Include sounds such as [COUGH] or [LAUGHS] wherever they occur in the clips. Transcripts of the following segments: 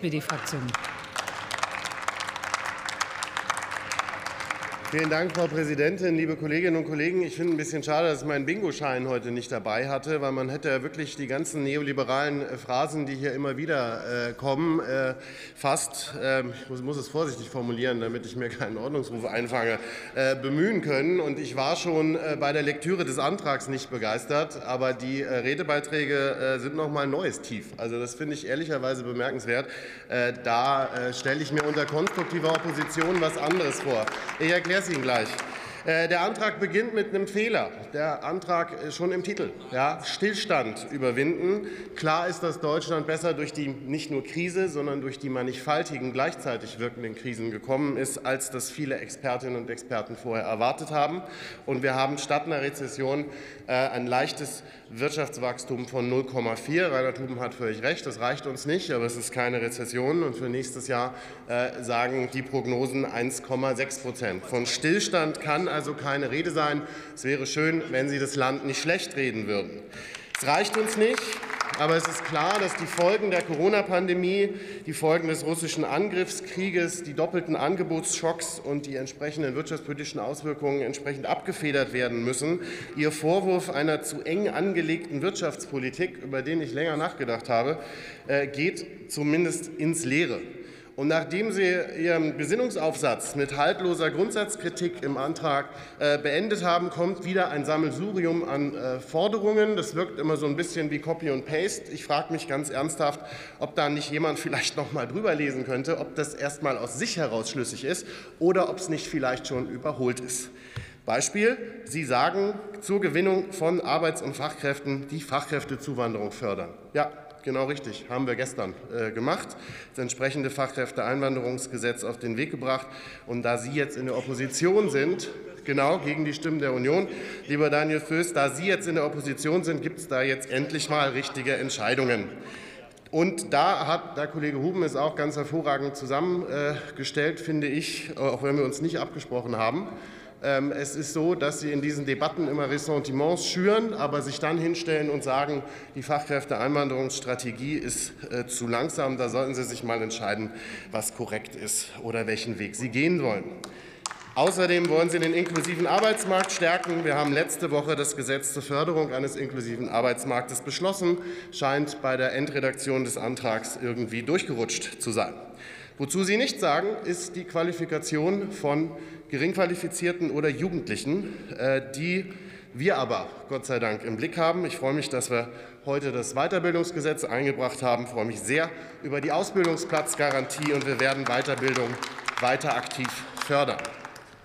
SPD-Fraktion. Vielen Dank, Frau Präsidentin, liebe Kolleginnen und Kollegen. Ich finde ein bisschen schade, dass ich meinen Bingo-Schein heute nicht dabei hatte, weil man hätte wirklich die ganzen neoliberalen äh, Phrasen, die hier immer wieder äh, kommen, äh, fast, äh, ich muss es vorsichtig formulieren, damit ich mir keinen Ordnungsruf einfange, bemühen können. Und ich war schon bei der Lektüre des Antrags nicht begeistert, aber die Redebeiträge sind noch mal ein neues Tief. Also das finde ich ehrlicherweise bemerkenswert. Da stelle ich mir unter konstruktiver Opposition was anderes vor. Ich erkläre erkläre es Ihnen gleich. Äh, der Antrag beginnt mit einem Fehler. Der Antrag ist schon im Titel. Ja, Stillstand überwinden. Klar ist, dass Deutschland besser durch die nicht nur Krise, sondern durch die mannigfaltigen gleichzeitig wirkenden Krisen gekommen ist, als das viele Expertinnen und Experten vorher erwartet haben. Und wir haben statt einer Rezession äh, ein leichtes Wirtschaftswachstum von 0,4. Rainer Tuben hat völlig recht, das reicht uns nicht, aber es ist keine Rezession. Und für nächstes Jahr äh, sagen die Prognosen 1,6 Prozent. Von Stillstand kann also keine Rede sein. Es wäre schön, wenn Sie das Land nicht schlecht reden würden. Es reicht uns nicht. Aber es ist klar, dass die Folgen der Corona-Pandemie, die Folgen des russischen Angriffskrieges, die doppelten Angebotsschocks und die entsprechenden wirtschaftspolitischen Auswirkungen entsprechend abgefedert werden müssen. Ihr Vorwurf einer zu eng angelegten Wirtschaftspolitik, über den ich länger nachgedacht habe, äh, geht zumindest ins Leere. Und nachdem Sie Ihren Besinnungsaufsatz mit haltloser Grundsatzkritik im Antrag äh, beendet haben, kommt wieder ein Sammelsurium an äh, Forderungen. Das wirkt immer so ein bisschen wie Copy und Paste. Ich frage mich ganz ernsthaft, ob da nicht jemand [LAUGHS] vielleicht noch mal drüber lesen könnte, ob das erst mal aus sich heraus schlüssig ist oder ob es nicht vielleicht schon überholt ist. Beispiel, Sie sagen zur Gewinnung von Arbeits- und Fachkräften die Fachkräftezuwanderung fördern. Ja, Genau richtig, haben wir gestern äh, gemacht, das entsprechende Fachkräfteeinwanderungsgesetz auf den Weg gebracht. Und da Sie jetzt in der Opposition sind, genau gegen die Stimmen der Union, lieber Daniel Föß, da Sie jetzt in der Opposition sind, gibt es da jetzt endlich mal richtige Entscheidungen. Und da hat der Kollege Huben es auch ganz hervorragend zusammengestellt, finde ich, auch wenn wir uns nicht abgesprochen haben. Ähm, es ist so, dass Sie in diesen Debatten immer Ressentiments schüren, aber sich dann hinstellen und sagen, die Fachkräfteeinwanderungsstrategie ist äh, zu langsam. Da sollten Sie sich mal entscheiden, was korrekt ist oder welchen Weg Sie gehen wollen. Außerdem wollen Sie den inklusiven Arbeitsmarkt stärken. Wir haben letzte Woche das Gesetz zur Förderung eines inklusiven Arbeitsmarktes beschlossen, scheint bei der Endredaktion des Antrags irgendwie durchgerutscht zu sein. Wozu Sie nicht sagen, ist die Qualifikation von Geringqualifizierten oder Jugendlichen, äh, die wir aber Gott sei Dank im Blick haben. Ich freue mich, dass wir heute das Weiterbildungsgesetz eingebracht haben. Ich freue mich sehr über die Ausbildungsplatzgarantie und wir werden Weiterbildung weiter aktiv fördern.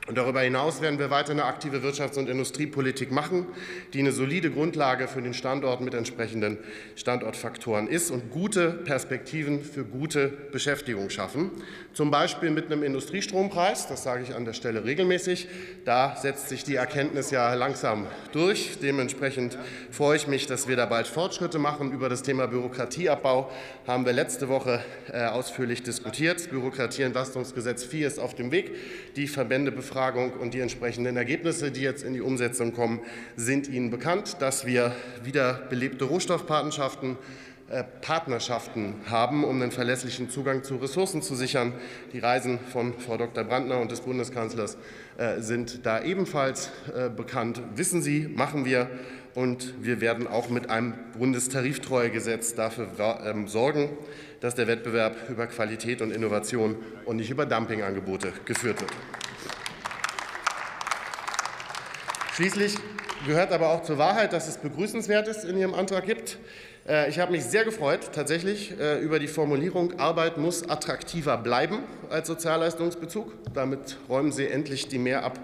Und darüber hinaus werden wir weiter eine aktive Wirtschafts- und Industriepolitik machen, die eine solide Grundlage für den Standort mit entsprechenden Standortfaktoren ist und gute Perspektiven für gute Beschäftigung schaffen. Zum Beispiel mit einem Industriestrompreis, das sage ich an der Stelle regelmäßig. Da setzt sich die Erkenntnis ja langsam durch. Dementsprechend freue ich mich, dass wir da bald Fortschritte machen. Über das Thema Bürokratieabbau haben wir letzte Woche äh, ausführlich diskutiert. Das Bürokratieentlastungsgesetz 4 ist auf dem Weg. Die Verbände befragen Befragung und die entsprechenden Ergebnisse, die jetzt in die Umsetzung kommen, sind Ihnen bekannt, dass wir wieder belebte Rohstoffpatenschaften äh, Partnerschaften haben, um einen verlässlichen Zugang zu Ressourcen zu sichern. Die Reisen von Frau Dr. Brandner und des Bundeskanzlers äh, sind da ebenfalls äh, bekannt. Wissen Sie, machen wir. Und wir werden auch mit einem Bundestariftreuegesetz dafür ähm, sorgen, dass der Wettbewerb über Qualität und Innovation und nicht über Dumpingangebote geführt wird. Schließlich gehört aber auch zur Wahrheit, dass es Begrüßenswertes in Ihrem Antrag gibt. Äh, ich habe mich sehr gefreut, tatsächlich, äh, über die Formulierung, Arbeit muss attraktiver bleiben als Sozialleistungsbezug. Damit räumen Sie endlich die mehr ab,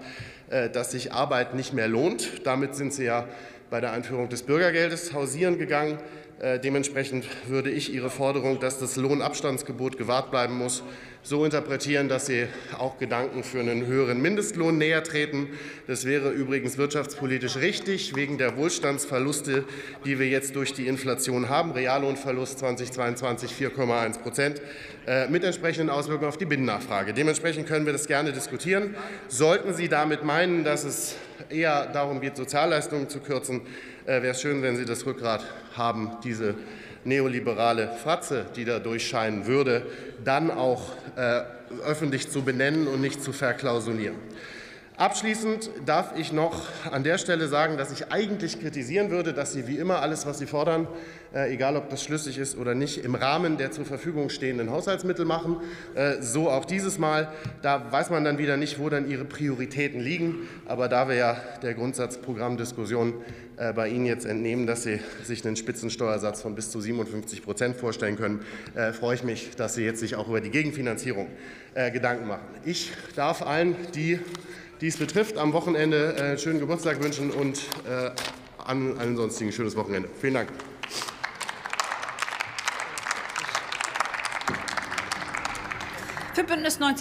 äh, dass sich Arbeit nicht mehr lohnt. Damit sind Sie ja bei der Einführung des Bürgergeldes hausieren gegangen. Dementsprechend würde ich Ihre Forderung, dass das Lohnabstandsgebot gewahrt bleiben muss, so interpretieren, dass Sie auch Gedanken für einen höheren Mindestlohn näher treten. Das wäre übrigens wirtschaftspolitisch richtig, wegen der Wohlstandsverluste, die wir jetzt durch die Inflation haben. Reallohnverlust 2022 4,1 Prozent äh, mit entsprechenden Auswirkungen auf die Binnennachfrage. Dementsprechend können wir das gerne diskutieren. Sollten Sie damit meinen, dass es eher darum geht, Sozialleistungen zu kürzen, äh, wäre es schön, wenn Sie das Rückgrat haben, diese neoliberale Fratze, die da durchscheinen würde, dann auch äh, öffentlich zu benennen und nicht zu verklausulieren. Abschließend darf ich noch an der Stelle sagen, dass ich eigentlich kritisieren würde, dass Sie wie immer alles, was Sie fordern, äh, egal ob das schlüssig ist oder nicht, im Rahmen der zur Verfügung stehenden Haushaltsmittel machen. Äh, so auch dieses Mal. Da weiß man dann wieder nicht, wo dann Ihre Prioritäten liegen. Aber da wir ja der Grundsatzprogrammdiskussion äh, bei Ihnen jetzt entnehmen, dass Sie sich einen Spitzensteuersatz von bis zu 57 Prozent vorstellen können, freue ich mich, dass Sie jetzt sich auch über die Gegenfinanzierung Gedanken machen. Ich darf allen, die dies betrifft, am Wochenende einen schönen Geburtstag wünschen und an allen sonstigen schönes Wochenende. Vielen Dank. Für Bündnis 90